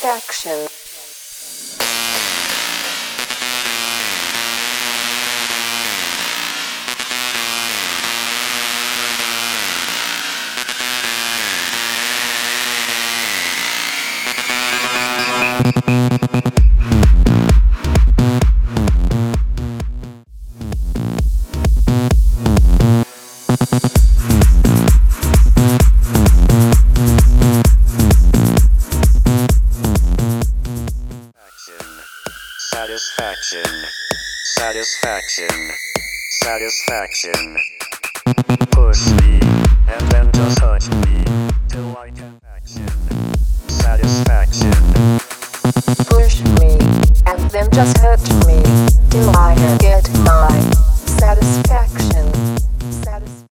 satisfaction Satisfaction. Satisfaction. Satisfaction. Push me, and then just touch me, till I get action. Satisfaction. Push me, and then just hurt me, till I get my satisfaction.